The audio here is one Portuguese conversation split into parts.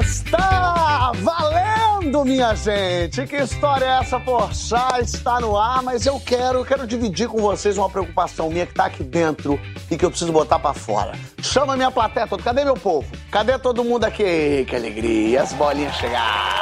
Está valendo, minha gente! Que história é essa, Porchat? Está no ar, mas eu quero, quero dividir com vocês uma preocupação minha que está aqui dentro e que eu preciso botar para fora. Chama minha plateia toda. Cadê meu povo? Cadê todo mundo aqui? que alegria! As bolinhas chegaram!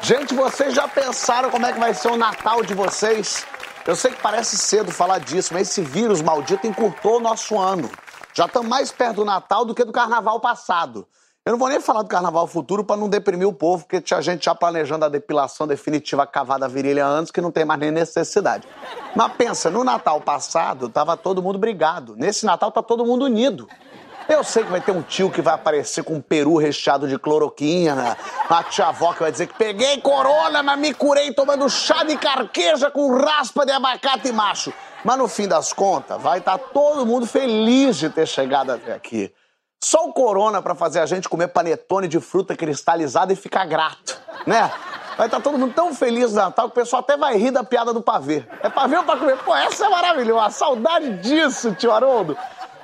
Gente, vocês já pensaram como é que vai ser o Natal de vocês? Eu sei que parece cedo falar disso, mas esse vírus maldito encurtou o nosso ano. Já estamos mais perto do Natal do que do Carnaval passado. Eu não vou nem falar do Carnaval futuro para não deprimir o povo, porque tinha gente já planejando a depilação definitiva cavada virilha antes que não tem mais nem necessidade. Mas pensa, no Natal passado tava todo mundo brigado. Nesse Natal tá todo mundo unido. Eu sei que vai ter um tio que vai aparecer com um peru recheado de cloroquina, a tia avó que vai dizer que peguei corona, mas me curei tomando chá de carqueja com raspa de abacate macho. Mas no fim das contas, vai estar tá todo mundo feliz de ter chegado até aqui. Só o corona para fazer a gente comer panetone de fruta cristalizada e ficar grato, né? Vai estar tá todo mundo tão feliz no Natal que o pessoal até vai rir da piada do pavê. É pavê ou pra comer? Pô, essa é maravilhosa. Saudade disso, tio Haroldo.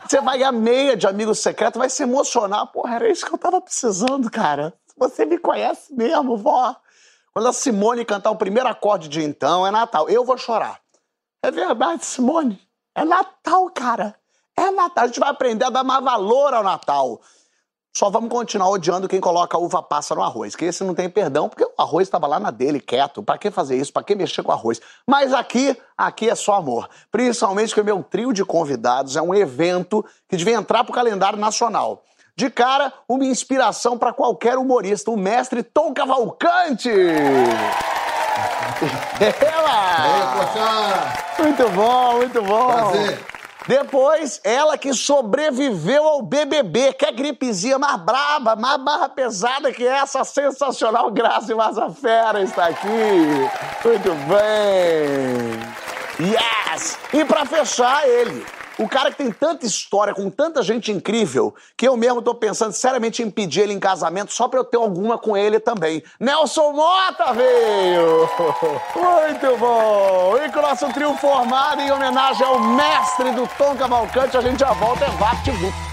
Você vai ganhar meia de amigo secreto, vai se emocionar. Porra, era isso que eu tava precisando, cara. Você me conhece mesmo, vó. Quando a Simone cantar o primeiro acorde de então, é Natal. Eu vou chorar. É verdade, Simone. É Natal, cara. É Natal. A gente vai aprender a dar mais valor ao Natal. Só vamos continuar odiando quem coloca uva passa no arroz, que esse não tem perdão, porque o arroz estava lá na dele, quieto. Para que fazer isso? Para que mexer com arroz? Mas aqui, aqui é só amor. Principalmente que o meu trio de convidados é um evento que devia entrar pro calendário nacional. De cara, uma inspiração para qualquer humorista, o mestre Tom Cavalcante. Ela! Muito bom, muito bom. Prazer. Depois, ela que sobreviveu ao BBB, que é gripezinha mais braba, mais barra pesada que essa sensacional Graça Fera está aqui. Muito bem. Yes! E para fechar, ele, o cara que tem tanta história, com tanta gente incrível, que eu mesmo tô pensando seriamente em pedir ele em casamento só pra eu ter alguma com ele também. Nelson Mota veio! Muito bom! E com o nosso trio formado em homenagem ao mestre do Tom Cavalcante, a gente já volta, é Vapt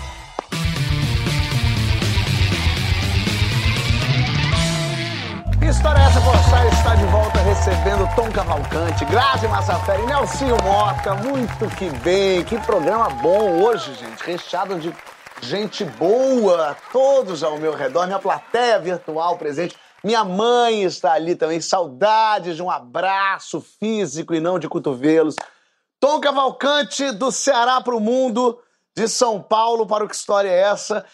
História é essa? Você está de volta recebendo Tom Cavalcante, Grazi Massafera e Nelsinho Mota. Muito que bem, que programa bom hoje, gente. Recheado de gente boa, todos ao meu redor, minha plateia virtual presente. Minha mãe está ali também, saudades de um abraço físico e não de cotovelos. Tom Cavalcante, do Ceará para o mundo, de São Paulo para o Que História é Essa?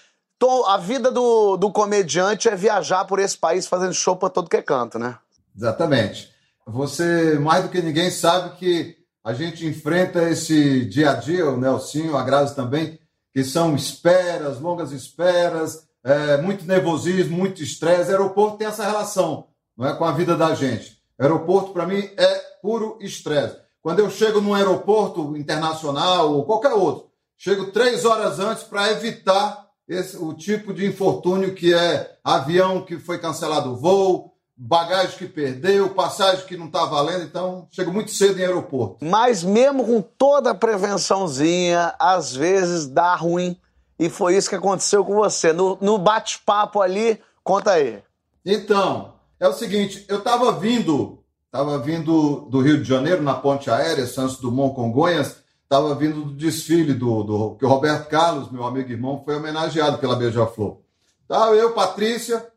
A vida do, do comediante é viajar por esse país fazendo show para todo que é canto, né? Exatamente. Você, mais do que ninguém, sabe que a gente enfrenta esse dia a dia, o Nelsinho, a Grazi também, que são esperas, longas esperas, é, muito nervosismo, muito estresse. Aeroporto tem essa relação não é, com a vida da gente. Aeroporto, para mim, é puro estresse. Quando eu chego num aeroporto internacional ou qualquer outro, chego três horas antes para evitar esse, o tipo de infortúnio que é avião que foi cancelado o voo, bagagem que perdeu, passagem que não está valendo, então chego muito cedo em aeroporto. Mas mesmo com toda a prevençãozinha, às vezes dá ruim. E foi isso que aconteceu com você. No, no bate-papo ali, conta aí. Então, é o seguinte, eu estava vindo, estava vindo do Rio de Janeiro, na ponte aérea, Santos Dumont Congonhas, estava vindo do desfile do, do que o Roberto Carlos, meu amigo irmão, foi homenageado pela Beija-Flor. Tava eu, Patrícia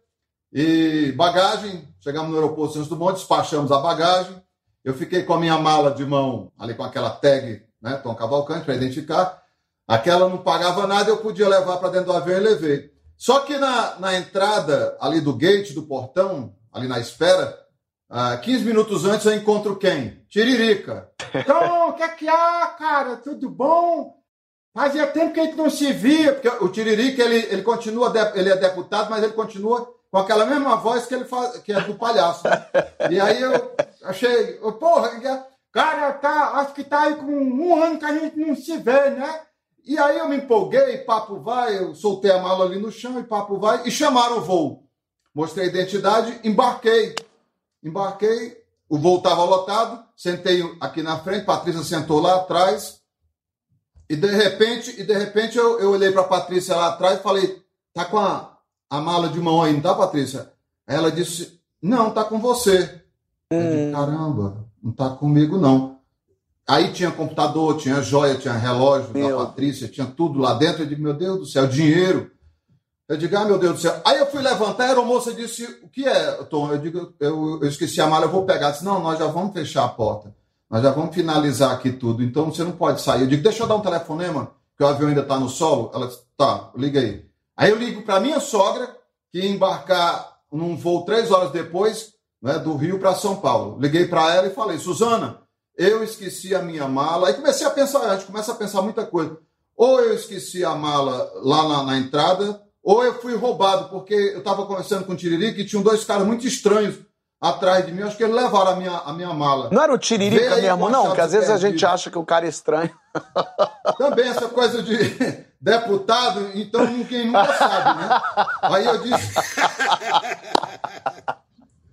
e bagagem. Chegamos no aeroporto Santos Dumont, despachamos a bagagem. Eu fiquei com a minha mala de mão ali com aquela tag, né, Tom Cavalcante, para identificar. Aquela não pagava nada, eu podia levar para dentro do avião e levei. Só que na, na entrada ali do gate, do portão, ali na espera, ah, 15 minutos antes eu encontro quem? Tiririca. Então, o que é que há, cara? Tudo bom? Fazia tempo que a gente não se via. Porque o Tiririca, ele, ele continua, ele é deputado, mas ele continua com aquela mesma voz que ele faz, que é do palhaço. E aí eu achei, porra, cara, tá, acho que tá aí com um ano que a gente não se vê, né? E aí eu me empolguei, papo vai, eu soltei a mala ali no chão e papo vai, e chamaram o voo. Mostrei a identidade, embarquei. Embarquei, o voo estava lotado, sentei aqui na frente, Patrícia sentou lá atrás, e de repente, e de repente eu, eu olhei para Patrícia lá atrás e falei, tá com a, a mala de mão aí, não tá, Patrícia? Aí ela disse, não, tá com você. Hum. Eu disse, caramba, não tá comigo não. Aí tinha computador, tinha joia, tinha relógio meu. da Patrícia, tinha tudo lá dentro. Eu digo, meu Deus do céu, dinheiro. Eu digo, ah, meu Deus do céu. Aí eu fui levantar, a aeromoça disse, o que é, Tom? Eu digo, eu, eu esqueci a mala, eu vou pegar. Ela disse, não, nós já vamos fechar a porta. Nós já vamos finalizar aqui tudo, então você não pode sair. Eu digo, deixa eu dar um telefonema, que o avião ainda está no solo. Ela disse, tá, liga aí. Aí eu ligo para minha sogra, que ia embarcar num voo três horas depois, né, do Rio para São Paulo. Liguei para ela e falei, Suzana, eu esqueci a minha mala. Aí comecei a pensar, a gente começa a pensar muita coisa. Ou eu esqueci a mala lá na, na entrada, ou eu fui roubado, porque eu estava conversando com o Tiririca e tinham dois caras muito estranhos atrás de mim. Acho que eles levaram a minha, a minha mala. Não era o Tiririca mesmo, não? Que às vezes perdido. a gente acha que o cara é estranho. Também essa coisa de deputado, então ninguém nunca sabe, né? Aí eu disse.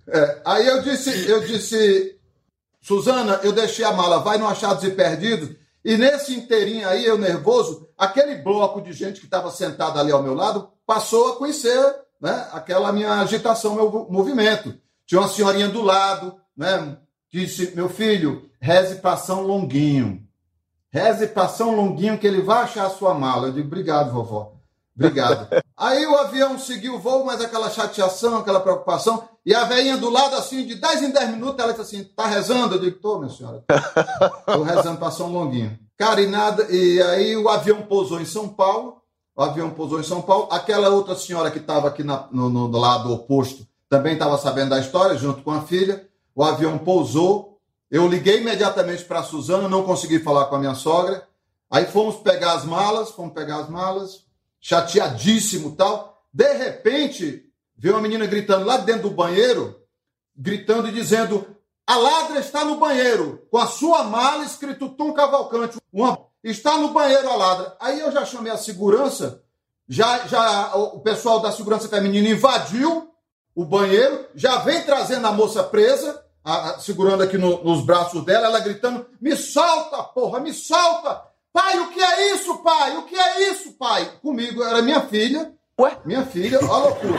É, aí eu disse, eu disse, Suzana, eu deixei a mala, vai no Achados e Perdidos. E nesse inteirinho aí, eu nervoso, aquele bloco de gente que estava sentado ali ao meu lado passou a conhecer né, aquela minha agitação, meu movimento. Tinha uma senhorinha do lado, né, disse: Meu filho, reze para São Longuinho. Reze para São Longuinho que ele vai achar a sua mala. Eu digo: Obrigado, vovó. Obrigado. Aí o avião seguiu o voo, mas aquela chateação, aquela preocupação. E a velhinha do lado, assim, de 10 em 10 minutos, ela disse assim: tá rezando? Eu digo: tô, minha senhora. Tô rezando para São Longuinho. Cara, e nada. E aí o avião pousou em São Paulo. O avião pousou em São Paulo. Aquela outra senhora que estava aqui na, no, no lado oposto também estava sabendo da história, junto com a filha. O avião pousou. Eu liguei imediatamente para a Suzana, não consegui falar com a minha sogra. Aí fomos pegar as malas, fomos pegar as malas chateadíssimo tal. De repente, veio uma menina gritando lá dentro do banheiro, gritando e dizendo: A ladra está no banheiro, com a sua mala escrito Tom Cavalcante. Uma... Está no banheiro a ladra. Aí eu já chamei a segurança, já, já o pessoal da segurança feminina invadiu o banheiro, já vem trazendo a moça presa, a, a, segurando aqui no, nos braços dela, ela gritando: Me solta, porra, me solta! Pai, o que é isso, pai? O que é isso, pai? Comigo era minha filha. Ué? Minha filha, olha a loucura.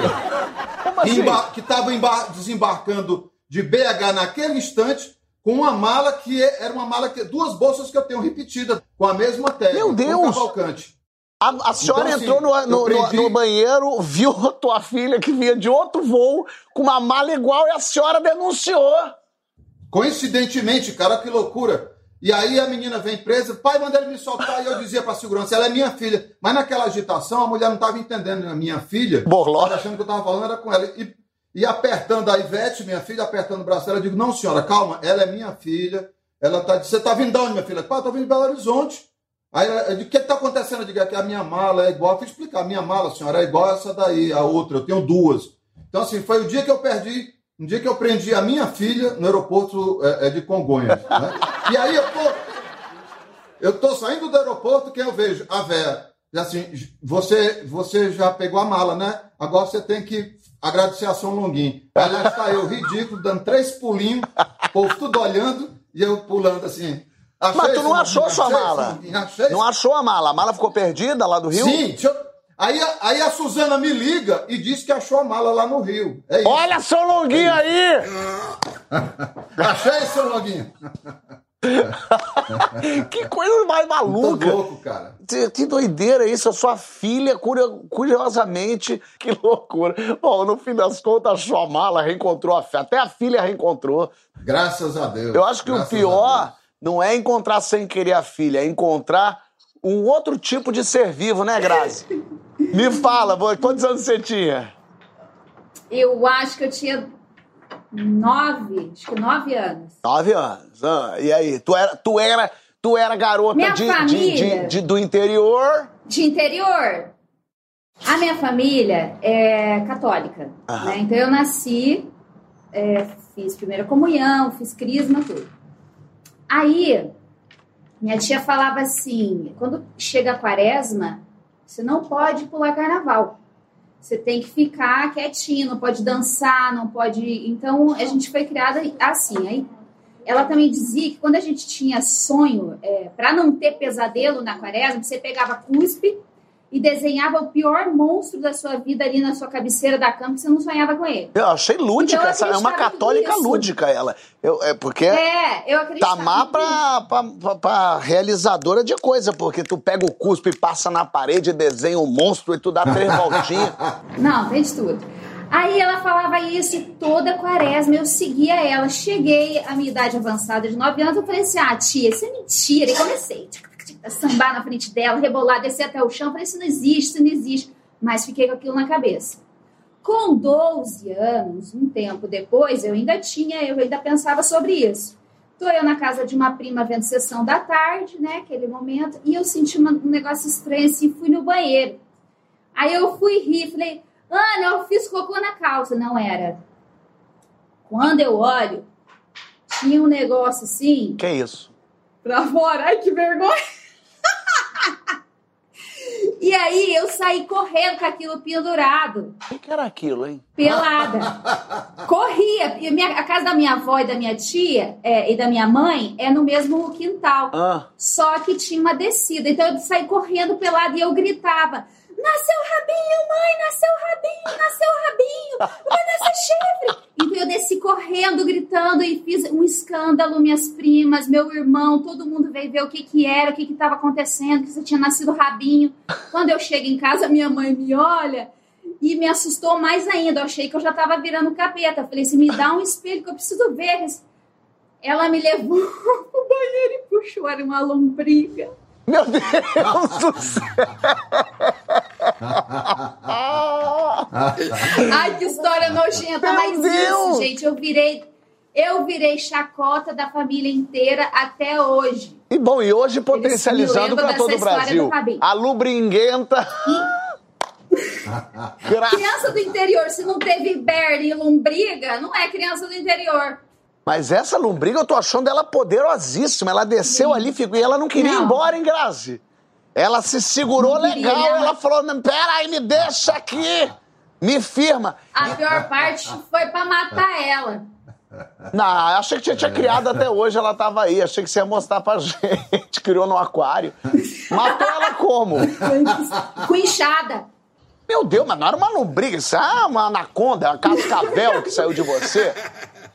Assim? Que estava desembarcando de BH naquele instante com uma mala que é, era uma mala que duas bolsas que eu tenho repetida com a mesma tela. Meu Deus! Cavalcante. A, a senhora então, assim, entrou no, no, prendi... no, banheiro, viu a tua filha que vinha de outro voo com uma mala igual e a senhora denunciou. Coincidentemente, cara, que loucura. E aí a menina vem presa, pai manda ele me soltar, e eu dizia para a segurança, ela é minha filha. Mas naquela agitação, a mulher não estava entendendo a minha filha, Borló. achando que eu estava falando era com ela. E, e apertando a Ivete, minha filha, apertando o braço dela, eu digo, não senhora, calma, ela é minha filha. Ela tá, você está vindo de onde, minha filha? Pai, estou vindo de Belo Horizonte. Aí eu digo, o que está acontecendo? Eu digo, é que a minha mala é igual, eu fui explicar, a minha mala, senhora, é igual essa daí, a outra, eu tenho duas. Então assim, foi o dia que eu perdi um dia que eu prendi a minha filha no aeroporto é, é de Congonhas. Né? E aí eu tô, eu tô saindo do aeroporto, quem eu vejo? A Vera. E assim, você, você já pegou a mala, né? Agora você tem que agradecer a São Longuinho. Lá está eu, ridículo, dando três pulinhos, o povo tudo olhando, e eu pulando assim. Mas tu não achou sua mala? Achei, não achou a mala? A mala ficou perdida lá do Rio? Sim, eu... aí, aí a Suzana me liga e diz que achou a mala lá no Rio. É Olha São Longuinho é aí! Achei, São Longuinho. que coisa mais maluca. Muito louco, cara. Que doideira isso. A sua filha, curiosamente, que loucura. Bom, no fim das contas, a sua mala reencontrou a fé. Até a filha reencontrou. Graças a Deus. Eu acho que o pior não é encontrar sem querer a filha, é encontrar um outro tipo de ser vivo, né, Grazi? Me fala, quantos anos você tinha? Eu acho que eu tinha nove, acho que nove anos. Nove anos. Ah, e aí, tu era, tu era, tu era garota de, família, de, de, do interior? De interior. A minha família é católica, né? Então eu nasci, é, fiz primeira comunhão, fiz crisma, tudo. Aí Minha tia falava assim: quando chega a quaresma, você não pode pular carnaval. Você tem que ficar quietinho, não pode dançar, não pode. Então a gente foi criada assim. Aí ela também dizia que quando a gente tinha sonho, é, para não ter pesadelo na quaresma, você pegava cuspe e desenhava o pior monstro da sua vida ali na sua cabeceira da cama, que você não sonhava com ele. Eu achei lúdica, Então, eu essa é uma católica nisso. lúdica ela. Eu, é porque É, eu. Tamar nisso. pra, pra, pra, pra realizadora de coisa, porque tu pega o cuspe e passa na parede, desenha um monstro e tu dá três voltinhas. Não, tem de tudo. Aí ela falava isso toda quaresma, eu seguia ela. Cheguei à minha idade avançada de 9 anos, eu falei assim: ah, tia, isso é mentira. E comecei a sambar na frente dela, rebolar, descer até o chão. Falei: isso não existe, isso não existe. Mas fiquei com aquilo na cabeça. Com 12 anos, um tempo depois, eu ainda tinha, eu ainda pensava sobre isso. Tô eu na casa de uma prima vendo sessão da tarde, né, aquele momento, e eu senti uma- um negócio estranho assim, fui no banheiro. Aí eu fui rir, falei, Ana, eu fiz cocô na calça. Não era. Quando eu olho, tinha um negócio assim, que isso? Pra fora. Ai, que vergonha! e aí eu saí correndo com aquilo pendurado, O que, era aquilo, hein? pelada. Corria. E minha- a casa da minha avó e da minha tia é, e da minha mãe é no mesmo quintal. Ah, Só que tinha uma descida. Então eu saí correndo pelado e eu gritava: Nasceu rabinho, mãe, nasceu rabinho, nasceu rabinho, vai nascer chifre. Então eu desci correndo, gritando e fiz um escândalo. Minhas primas, meu irmão, todo mundo veio ver o que que era, o que que estava acontecendo, que você tinha nascido rabinho. Quando eu chego em casa, minha mãe me olha e me assustou mais ainda. Eu achei que eu já estava virando capeta. Eu falei assim: me dá um espelho que eu preciso ver. Ela me levou pro banheiro e puxou, era uma lombriga. meu Deus do céu! Ai, que história nojenta, Meu mas Deus! isso, gente, eu virei. Eu virei chacota da família inteira até hoje. E bom, e hoje potencializando para todo o Brasil. A lubringuenta. Criança do interior, se não teve berne e lombriga, não é criança do interior. Mas essa lombriga eu tô achando ela poderosíssima. Ela desceu ali ficou, e ela não queria ir Não. embora, hein, Grazi? Ela se segurou legal. Ela falou: "Não, pera aí, me deixa aqui. Me firma. A pior parte foi pra matar ela. Não, achei que tinha, tinha criado até hoje, ela tava aí. Achei que você ia mostrar pra gente. Criou no aquário. Matou ela como? Com inchada. Meu Deus, mas não era uma lombriga, isso é uma anaconda, uma cascavel que saiu de você.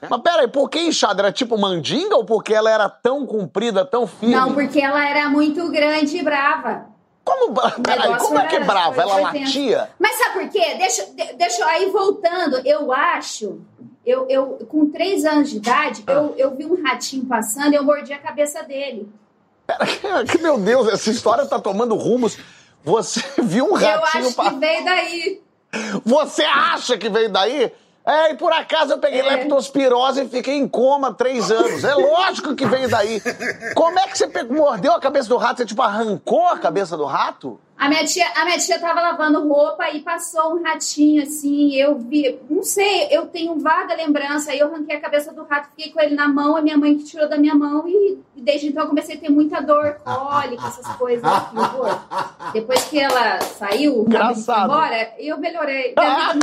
Mas peraí, por que inchada? Era tipo mandinga ou porque ela era tão comprida, tão firme? Não, porque ela era muito grande e brava. Como, peraí, como é que é brava? Ela latia? Mas sabe por quê? Deixa, de- deixa eu- aí voltando, eu acho, eu, eu com três anos de idade, Ah. eu, eu vi um ratinho passando e eu mordi a cabeça dele. Pera, que, meu Deus, essa história tá tomando rumos. Você viu um eu ratinho acho pa- que veio daí. Você acha que veio daí? É, e por acaso eu peguei É. leptospirose e fiquei em coma três anos. É lógico que veio daí. Como é que você pegou, mordeu a cabeça do rato? Você, tipo, arrancou a cabeça do rato? A minha tia, a minha tia tava lavando roupa e passou um ratinho assim, eu vi, não sei, eu tenho vaga lembrança, aí eu arranquei a cabeça do rato, fiquei com ele na mão, a minha mãe que tirou da minha mão e, desde então eu comecei a ter muita dor, cólica, essas coisas, que horror. Depois que ela saiu, embora, eu melhorei, Ah,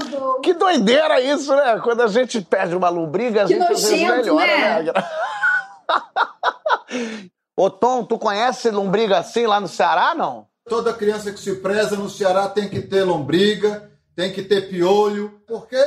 que doideira isso, né? Quando a gente perde uma lombriga, a Que gente nojento, melhora, né? né? Ô, Tom, tu conhece lombriga assim lá no Ceará, não? Toda criança que se preza no Ceará tem que ter lombriga, tem que ter piolho, porque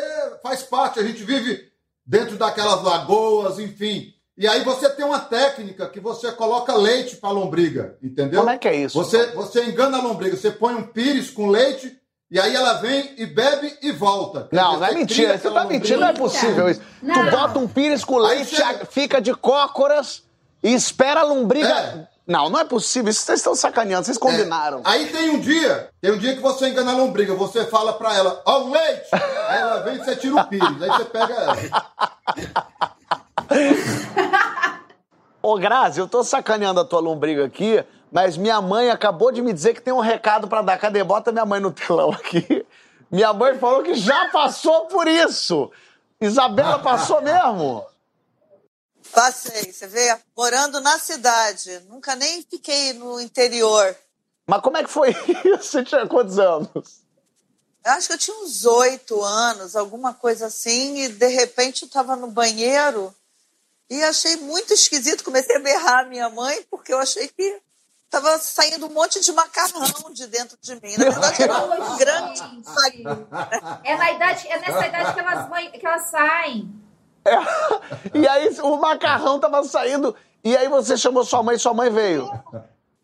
faz parte, a gente vive dentro daquelas lagoas, enfim. E aí você tem uma técnica que você coloca leite para lombriga, entendeu? Como é que é isso? Você, você engana a lombriga, você põe um pires com leite e aí ela vem e bebe e volta. Não, não é você mentira. Você tá mentindo, não é possível isso. Não. Tu bota um pires com leite, chega- fica de cócoras e espera a lombriga. É. Não, não é possível. Isso vocês estão sacaneando, vocês combinaram. É. Aí tem um dia, tem um dia que você engana a lombriga, você fala pra ela, ó, o leite! Aí ela vem e você tira o pires, aí você pega ela. Ô, Grazi, eu tô sacaneando a tua lombriga aqui, mas minha mãe acabou de me dizer que tem um recado pra dar. Cadê? Bota minha mãe no telão aqui. Minha mãe falou que já passou por isso. Isabela passou mesmo? Passei, você vê, morando na cidade. Nunca nem fiquei no interior. Mas como é que foi isso? Você tinha quantos anos? Eu acho que eu tinha uns oito anos, alguma coisa assim, e de repente eu estava no banheiro e achei muito esquisito. Comecei a berrar a minha mãe, porque eu achei que estava saindo um monte de macarrão de dentro de mim. Na verdade, era um grande É, na idade, é nessa idade que elas, que elas saem. É. E aí o macarrão tava saindo. E aí você chamou sua mãe, sua mãe veio.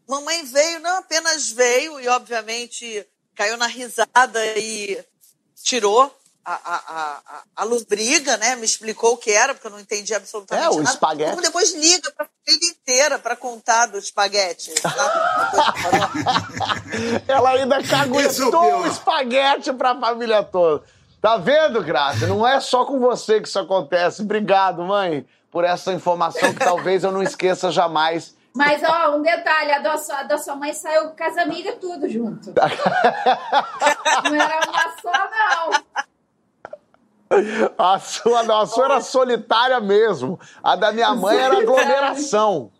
Mamãe veio, não apenas veio e obviamente caiu na risada e tirou a, a, a, a lombriga, né? Me explicou o que era, porque eu não entendi absolutamente é, o nada. espaguete. Então, depois liga pra família inteira para contar do espaguete. Ela ainda caguetou o espaguete pra família toda. Tá vendo, Graça? Não é só com você que isso acontece. Obrigado, mãe, por essa informação que talvez eu não esqueça jamais. Mas, ó, um detalhe, a da sua, a da sua mãe saiu com as amigas tudo junto. não era uma só, não. A sua, não, a sua era solitária mesmo. A da minha mãe era aglomeração.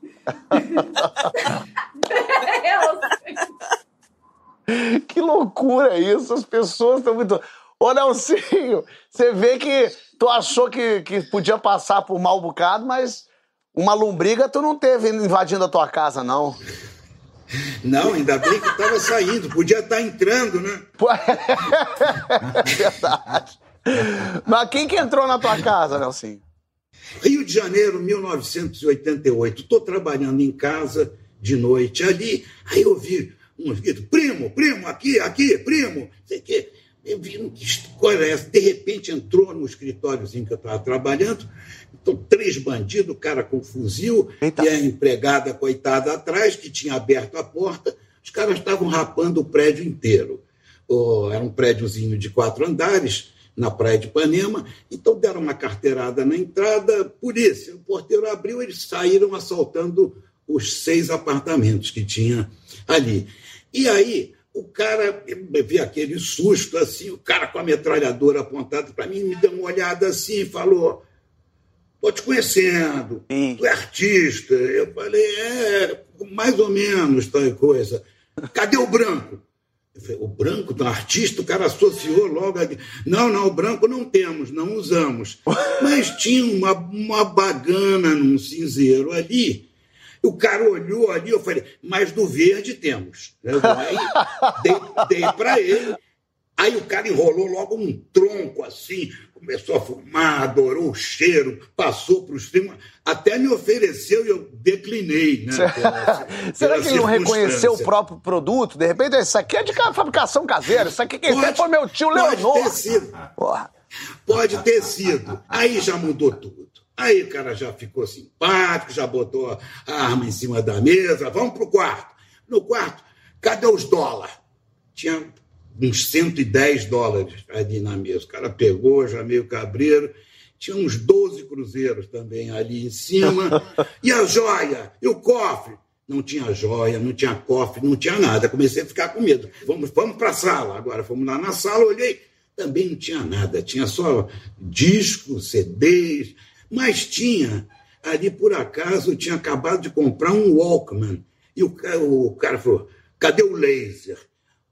que loucura isso. As pessoas estão muito... Ô, Nelsinho, você vê que tu achou que, que podia passar por mal bocado, mas uma lombriga tu não teve invadindo a tua casa, não. Não, ainda bem que estava saindo, podia estar tá entrando, né? É verdade. Mas quem que entrou na tua casa, Nelsinho? Rio de Janeiro, 1988. Estou trabalhando em casa de noite ali, aí eu vi um grito, primo, primo, aqui, aqui, primo, sei que eu vi que história é essa? De repente entrou no escritóriozinho que eu estava trabalhando, então três bandidos, o cara com fuzil Eita. e a empregada coitada atrás, que tinha aberto a porta. Os caras estavam rapando o prédio inteiro. Oh, era um prédiozinho de quatro andares na praia de Ipanema, então deram uma carteirada na entrada, polícia, o porteiro abriu, eles saíram assaltando os seis apartamentos que tinha ali. E aí o cara, eu vi aquele susto assim, o cara com a metralhadora apontada para mim, me deu uma olhada assim e falou: Tô te conhecendo, tu é artista. Eu falei: É, mais ou menos, tal coisa. Cadê o branco? Falei, o branco do artista, o cara associou logo. A... Não, não, o branco não temos, não usamos. Mas tinha uma, uma bagana num cinzeiro ali o cara olhou ali, eu falei, mas do verde temos. Aí dei, dei para ele. Aí o cara enrolou logo um tronco assim, começou a fumar, adorou o cheiro, passou para os primos, até me ofereceu e eu declinei. Né, pela, Será pela que ele não reconheceu o próprio produto? De repente, isso aqui é de fabricação caseira, isso aqui quem pode, fez foi meu tio Leonor. Pode ter sido. Porra. Pode ter sido. Aí já mudou tudo. Aí o cara já ficou simpático, já botou a arma em cima da mesa, vamos para o quarto. No quarto, cadê os dólares? Tinha uns 110 dólares ali na mesa. O cara pegou, já meio cabreiro. Tinha uns 12 cruzeiros também ali em cima. E a joia? E o cofre? Não tinha joia, não tinha cofre, não tinha nada. Comecei a ficar com medo. Vamos, vamos para a sala. Agora fomos lá na sala, olhei, também não tinha nada. Tinha só discos, CDs, mas tinha, ali por acaso, tinha acabado de comprar um Walkman. E o, o cara falou: cadê o laser?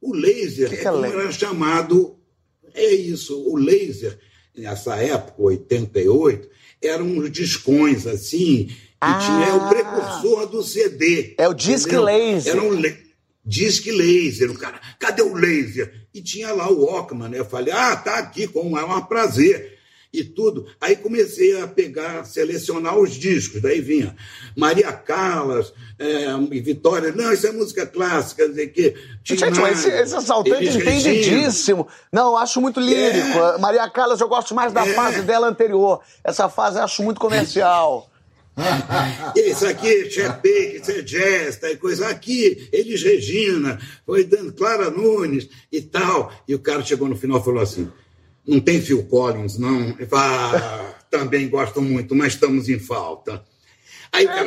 O laser que é, que é como laser? era chamado. É isso, o laser, nessa época, 88, eram uns discões assim, que ah, tinha o precursor do CD. É o disc entendeu? laser. Era um disc laser. O cara, cadê o laser? E tinha lá o Walkman. Né? Eu falei, ah, tá aqui, como é um prazer e tudo. Aí comecei a pegar, selecionar os discos. Daí vinha Maria Callas, é, Vitória. Não, isso é música clássica. Dizer que, Gente, mas esse, esse assaltante entendidíssimo. Não, eu acho muito lírico. É. Maria Callas, eu gosto mais da é. fase dela anterior. Essa fase eu acho muito comercial. Isso aqui, é Baker, isso é jazz, tá, coisa aqui, eles Regina, foi dando Clara Nunes e tal. E o cara chegou no final e falou assim: não tem Phil Collins, não. Ah, também gosto muito, mas estamos em falta. Aí o cara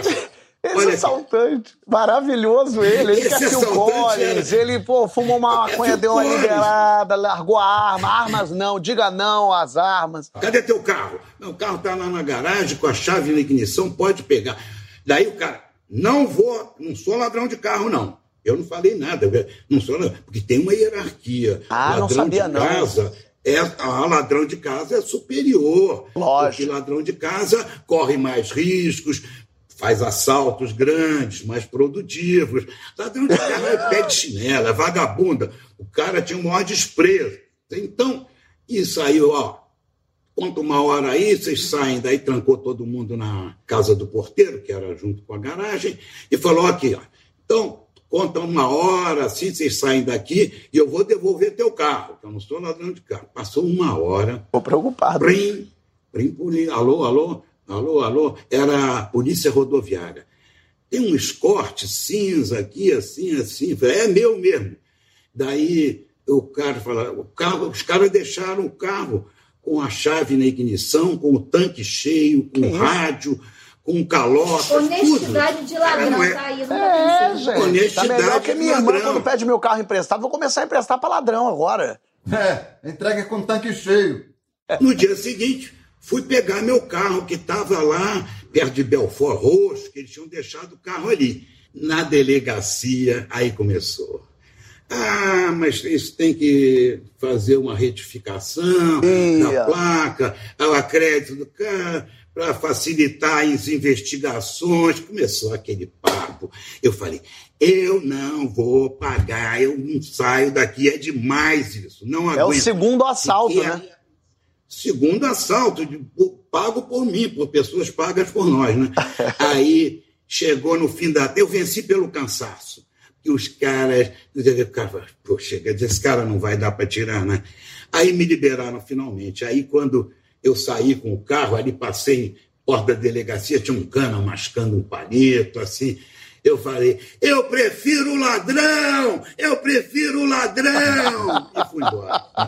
Esse Olha aqui. assaltante, maravilhoso ele. Ele quer Phil Collins, era- ele pô, fumou uma É maconha, deu uma liberada, largou a arma. Armas não, diga não às armas. Cadê teu carro? Não, o carro tá lá na garagem com a chave na ignição, pode pegar. Daí o cara, não vou, não sou ladrão de carro, não. Eu não falei nada, não sou ladrão, porque tem uma hierarquia. Ah, não ladrão sabia, de não. É a ladrão de casa é superior. Lógico. Porque ladrão de casa corre mais riscos, faz assaltos grandes, mais produtivos. Ladrão de casa é pé de chinela, é vagabunda. O cara tinha o maior desprezo. Então, isso aí, ó, Conta uma hora aí, vocês saem daí, trancou todo mundo na casa do porteiro, que era junto com a garagem, e falou aqui, ó, então, conta uma hora, assim, vocês saem daqui e eu vou devolver teu carro, que eu não sou ladrão de carro. Passou uma hora, Tô preocupado. Prim, prim, prim, alô, alô, alô, alô, era a polícia rodoviária. Tem um escorte cinza aqui, assim, assim, é meu mesmo. Daí o cara fala, o carro, os caras deixaram o carro com a chave na ignição, com o tanque cheio, com o rádio, com calota, Honestidade tudo. de ladrão, não é- tá aí, É, gente. Tá Honestidade melhor que de minha irmã, ladrão. quando pede meu carro emprestado, vou começar a emprestar pra ladrão agora. É, entrega com tanque cheio. No dia seguinte, fui pegar meu carro que estava lá perto de Belfort Roxo, que eles tinham deixado o carro ali. Na delegacia, aí começou. Ah, mas isso tem que fazer uma retificação Ia. da placa, ao acrédito do carro, para facilitar as investigações. Começou aquele papo. Eu falei, eu não vou pagar, eu não saio daqui, é demais isso. Não É o aguento. segundo assalto, E é- né? Segundo assalto, pago por mim, por pessoas pagas por nós, né? Aí chegou no fim da. Eu venci pelo cansaço. Que os caras. o cara, Pô, chega, esse cara não vai dar para tirar, né? Aí me liberaram finalmente. Aí quando eu saí com o carro, ali passei porta da delegacia, tinha um cana mascando um palito, assim. Eu falei, eu prefiro o ladrão! Eu prefiro o ladrão! E fui embora.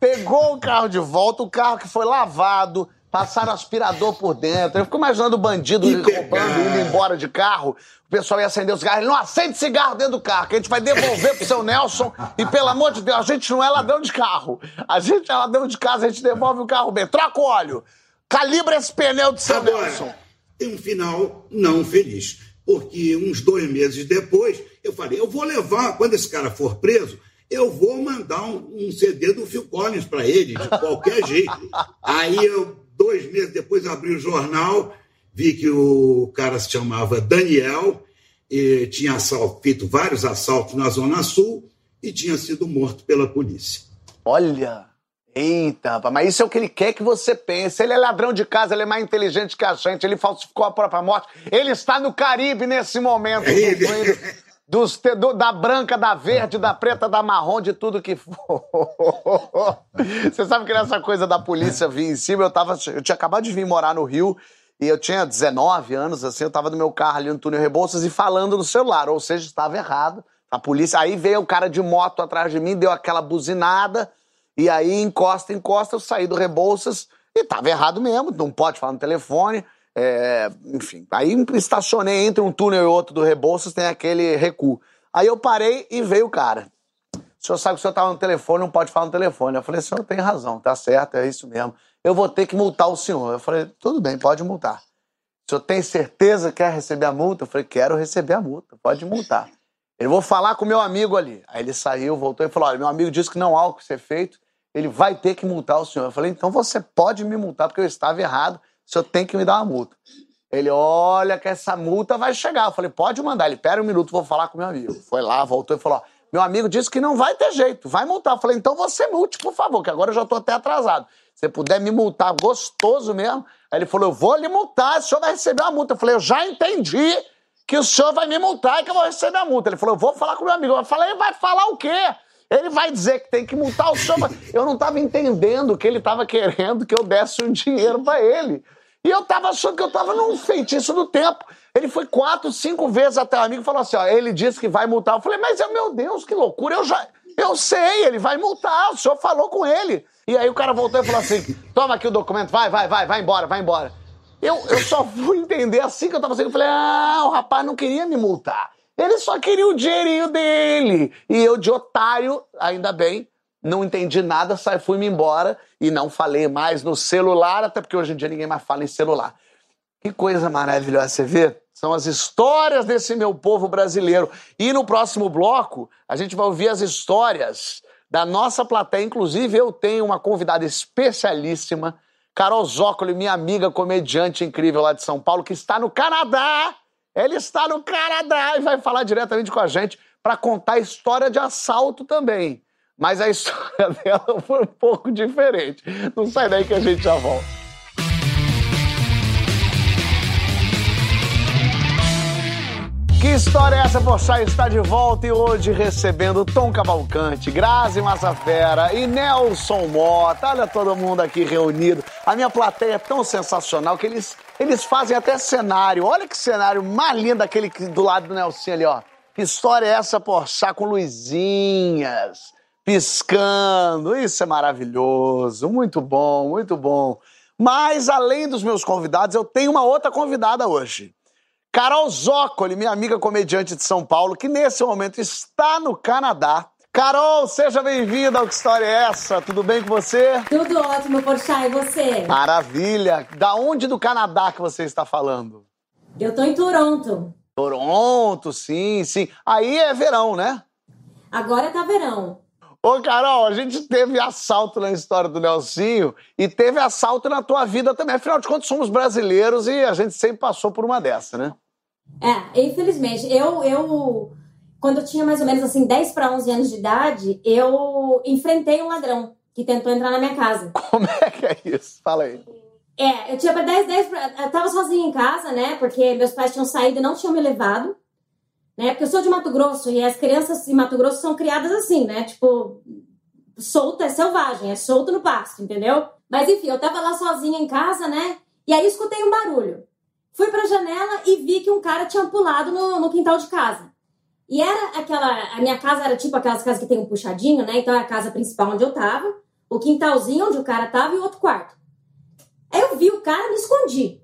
Pegou o carro de volta, o carro que foi lavado, passaram aspirador por dentro. Eu fico imaginando o bandido roubando, indo embora de carro. O pessoal ia acender os cigarros. Ele não acende cigarro dentro do carro, que a gente vai devolver pro seu Nelson. E pelo amor de Deus, a gente não é ladrão de carro. A gente é ladrão de casa, a gente devolve o carro bem. Troca o óleo. Calibra esse pneu do seu Nelson. Agora, tem um final não feliz. Porque uns dois meses depois, eu falei, eu vou levar, quando esse cara for preso, eu vou mandar um, um CD do Phil Collins para ele, de qualquer jeito. Aí eu, dois meses depois, abri o jornal, vi que o cara se chamava Daniel, e tinha assal- feito vários assaltos na Zona Sul e tinha sido morto pela polícia. Olha. Eita, mas isso é o que ele quer que você pense. Ele é ladrão de casa, ele é mais inteligente que a gente, ele falsificou a própria morte. Ele está no Caribe nesse momento, Ele- usufruindo dos do- da branca, da verde, da preta, da marrom, de tudo que for. Você sabe que nessa coisa da polícia vir em cima, eu, tava, eu tinha acabado de vir morar no Rio e eu tinha 19 anos, assim, eu tava no meu carro ali no túnel Rebouças e falando no celular, ou seja, estava errado. A polícia, aí veio o cara de moto atrás de mim, deu aquela buzinada, e aí encosta, encosta, eu saí do Rebouças e tava errado mesmo, não pode falar no telefone. É, enfim, aí estacionei entre um túnel e outro do Rebouças, tem aquele recuo. Aí eu parei e veio o cara. O senhor sabe que o senhor estava no telefone, não pode falar no telefone. Eu falei, senhor tem razão, tá certo, é isso mesmo. Eu vou ter que multar o senhor. Eu falei, tudo bem, pode multar. O senhor tem certeza que quer receber a multa? Eu falei, quero receber a multa, pode multar. Ele, vou falar com meu amigo ali. Aí ele saiu, voltou e falou, olha, meu amigo disse que não há o que ser feito, ele vai ter que multar o senhor. Eu falei, então você pode me multar, porque eu estava errado, o senhor tem que me dar uma multa. Ele, olha que essa multa vai chegar. Eu falei, pode mandar. Ele, pera um minuto, vou falar com meu amigo. Foi lá, voltou e falou, ó, meu amigo disse que não vai ter jeito, vai multar. Eu falei, então você multe, por favor, que agora eu já tô até atrasado. Se puder me multar gostoso mesmo. Aí ele falou, eu vou lhe multar, o senhor vai receber uma multa. Eu falei, eu já entendi que o senhor vai me multar e que eu vou receber a multa. Ele falou, eu vou falar com meu amigo. Eu falei, vai falar o quê? Ele vai dizer que tem que multar o senhor. Eu não estava entendendo que ele estava querendo que eu desse um dinheiro para ele. E eu tava achando que eu tava num feitiço do tempo. Ele foi quatro, cinco vezes até o amigo e falou assim: ó, ele disse que vai multar. Eu falei, mas meu Deus, que loucura, eu já. Eu sei, ele vai multar, o senhor falou com ele. E aí o cara voltou e falou assim: toma aqui o documento, vai, vai, vai, vai embora, vai embora. Eu, eu só fui entender assim que eu tava fazendo. Eu falei, ah, o rapaz não queria me multar. Ele só queria o dinheirinho dele. E eu, de otário, ainda bem, não entendi nada, saí, fui-me embora e não falei mais no celular, até porque hoje em dia ninguém mais fala em celular. Que coisa maravilhosa, você vê? São as histórias desse meu povo brasileiro. E no próximo bloco, a gente vai ouvir as histórias da nossa plateia. Inclusive, eu tenho uma convidada especialíssima, Carol Zócoli, minha amiga comediante incrível lá de São Paulo, que está no Canadá. Ela está no Canadá e vai falar diretamente com a gente para contar a história de assalto também. Mas a história dela foi um pouco diferente. Não sai daí que a gente já volta. Que história é essa, Pochá? Está de volta e hoje recebendo Tom Cavalcante, Grazi Massafera e Nelson Mota. Olha todo mundo aqui reunido. A minha plateia é tão sensacional que eles, eles fazem até cenário. Olha que cenário mais lindo aquele do lado do Nelson ali, ó. Que história é essa, Pochá, com luzinhas, piscando. Isso é maravilhoso. Muito bom, muito bom. Mas, além dos meus convidados, eu tenho uma outra convidada hoje. Carol Zócoli, minha amiga comediante de São Paulo, que nesse momento está no Canadá. Carol, seja bem-vinda ao Que História é Essa? Tudo bem com você? Tudo ótimo, Porchat, e você? Maravilha! Da onde do Canadá que você está falando? Eu tô em Toronto. Toronto, sim, sim. Aí é verão, né? Agora tá verão. Ô, Carol, a gente teve assalto na história do Nelsinho e teve assalto na tua vida também. Afinal de contas, somos brasileiros e a gente sempre passou por uma dessa, né? É, infelizmente. Eu, eu quando eu tinha mais ou menos assim 10 para 11 anos de idade, eu enfrentei um ladrão que tentou entrar na minha casa. Como é que é isso? Fala aí. É, eu tinha para 10, 10, eu tava sozinha em casa, né? Porque meus pais tinham saído e não tinham me levado. Né? Porque eu sou de Mato Grosso e as crianças em Mato Grosso são criadas assim, né? Tipo, solta é selvagem, é solto no pasto, entendeu? Mas enfim, eu tava lá sozinha em casa, né? E aí escutei um barulho. Fui pra janela e vi que um cara tinha pulado no, no quintal de casa. E era aquela. A minha casa era tipo aquelas casas que tem um puxadinho, né? Então é a casa principal onde eu tava, o quintalzinho onde o cara tava e o outro quarto. Aí eu vi o cara, me escondi,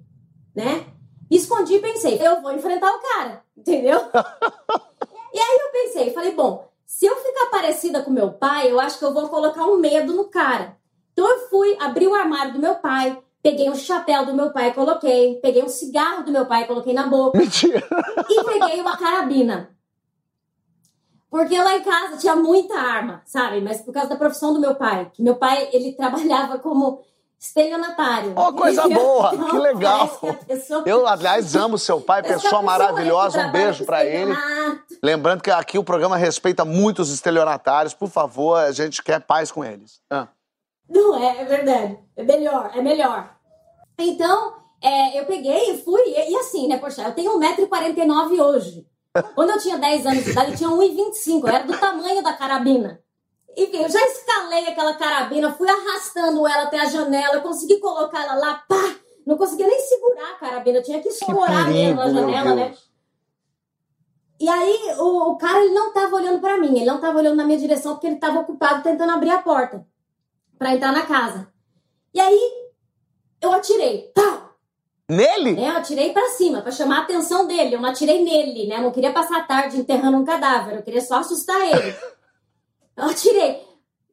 né? Me escondi e pensei, eu vou enfrentar o cara, entendeu? e aí eu pensei, falei, bom, se eu ficar parecida com meu pai, eu acho que eu vou colocar um medo no cara. Então eu fui, abri o armário do meu pai, Peguei um chapéu do meu pai e coloquei. Peguei um cigarro do meu pai e coloquei na boca. Mentira. E peguei uma carabina. Porque lá em casa tinha muita arma, sabe? Mas por causa da profissão do meu pai. Que meu pai, ele trabalhava como estelionatário. Oh, coisa boa! Então, que legal! Pessoa... Eu, aliás, amo seu pai, pessoa maravilhosa. Um beijo para ele. Lembrando que aqui o programa respeita muito os estelionatários. Por favor, a gente quer paz com eles. Ah. Não é, é verdade. É melhor, é melhor. Então, é, eu peguei e fui, e, e, assim, né, poxa, eu tenho 1,49m hoje. Quando eu tinha 10 anos de idade, eu tinha 1,25m, era do tamanho da carabina. Enfim, eu já escalei aquela carabina, fui arrastando ela até a janela, consegui colocar ela lá, pá! Não conseguia nem segurar a carabina, eu tinha que escorar mesmo na janela, né? E aí, o, o, cara, ele não tava olhando para mim, ele não tava olhando na minha direção, porque ele tava ocupado tentando abrir a porta para entrar na casa. E aí eu atirei. Pau! Nele? É, eu atirei para cima, para chamar a atenção dele. Eu não atirei nele, né? Eu não queria passar a tarde enterrando um cadáver, eu queria só assustar ele. Eu atirei.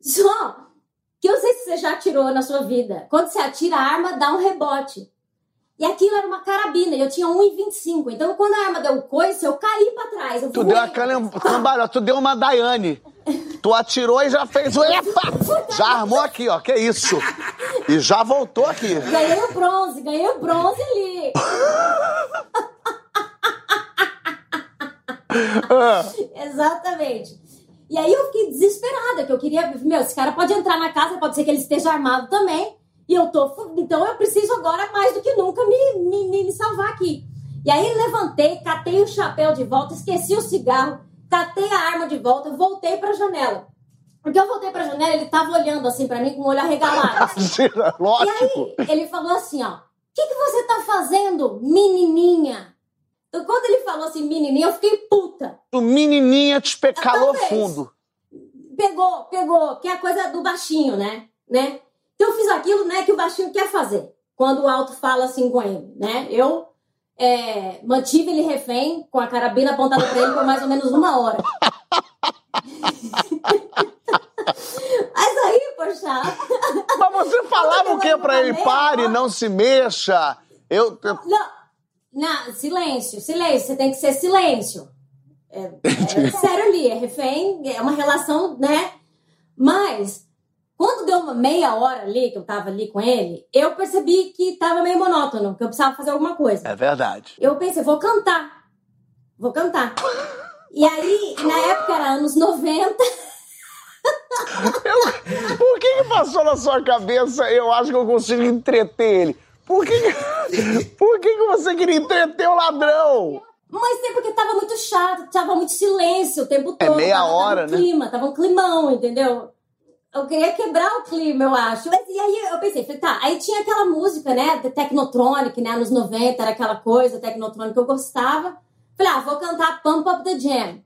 Só que eu sei se você já atirou na sua vida. Quando você atira a arma, dá um rebote. E aquilo era uma carabina, e eu tinha 1,25. Então, quando a arma deu o coice, eu caí pra trás. tu deu a cambalhota, tu deu uma Daiane. Tu atirou e já fez o epa! Já armou aqui, ó, que isso? E já voltou aqui. Ganhei o bronze, ganhei o bronze ali. Exatamente. E aí eu fiquei desesperada, que eu queria. Meu, esse cara pode entrar na casa, pode ser que ele esteja armado também. E eu tô. Então eu preciso agora mais do que nunca me, me, me salvar aqui. E aí levantei, catei o chapéu de volta, esqueci o cigarro, catei a arma de volta, voltei pra janela. Porque eu voltei pra janela, ele tava olhando assim para mim com o olho arregalado. Assim. Lógico. E aí ele falou assim, ó. O que, que você tá fazendo, menininha? Quando ele falou assim, menininha, eu fiquei puta. O menininha te calou fundo. Pegou, pegou, que é a coisa do baixinho, né? né? Então eu fiz aquilo, né, que o baixinho quer fazer. quando o alto fala assim com ele, né? Eu é, mantive ele refém com a carabina apontada para ele por mais ou menos uma hora. Mas aí, poxa. Mas você falava o que pra ele? Pare, não se mexa. Eu. eu... Não, não, silêncio, silêncio. Você tem que ser silêncio. É, é sério ali, é refém, é uma relação, né? Mas, quando deu uma meia hora ali, que eu tava ali com ele, eu percebi que tava meio monótono, que eu precisava fazer alguma coisa. É verdade. Eu pensei, vou cantar. Vou cantar. E aí, na época era anos 90. Eu, por que, que passou na sua cabeça? Eu acho que eu consigo entreter ele. Por que- por que, que você queria entreter o ladrão? Mas é porque tava muito chato, tava muito silêncio o tempo É todo. meia tava, hora, tava né? um clima, tava um climão, entendeu? Eu queria quebrar o clima, eu acho. Mas, e aí eu pensei, falei, tá, aí tinha aquela música, né, Technotronic, né, anos 90, era aquela coisa, Technotronic que eu gostava. Falei, ah, vou cantar Pump Up the Jam.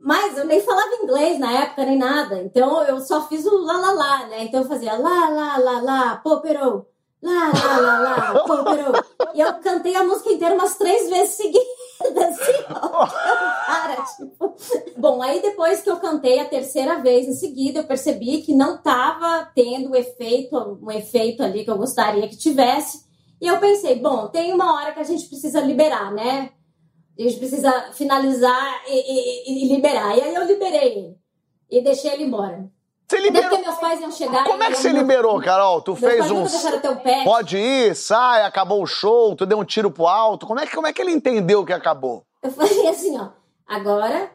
Mas eu nem falava inglês na época, nem nada. Então eu só fiz o lá, lá, lá, né? Então eu fazia lá, lá, lá, lá, popero, lá, lá, lá, lá, popero. E eu cantei a música inteira umas três vezes seguidas, assim, ó. Cara, tipo... Bom, aí depois que eu cantei a terceira vez em seguida, eu percebi que não tava tendo o efeito, um efeito ali que eu gostaria que tivesse. E eu pensei, bom, tem uma hora que a gente precisa liberar, né? A gente precisa finalizar e, e- e liberar. E aí eu liberei ele. E deixei ele embora. Você liberou. porque meus pais iam chegar. Como é que você não- liberou, Carol? Tu Meus fez um. Pode ir, sai, acabou o show, tu deu um tiro pro alto. Como é que, como é que ele entendeu que acabou? Eu falei assim, ó. Agora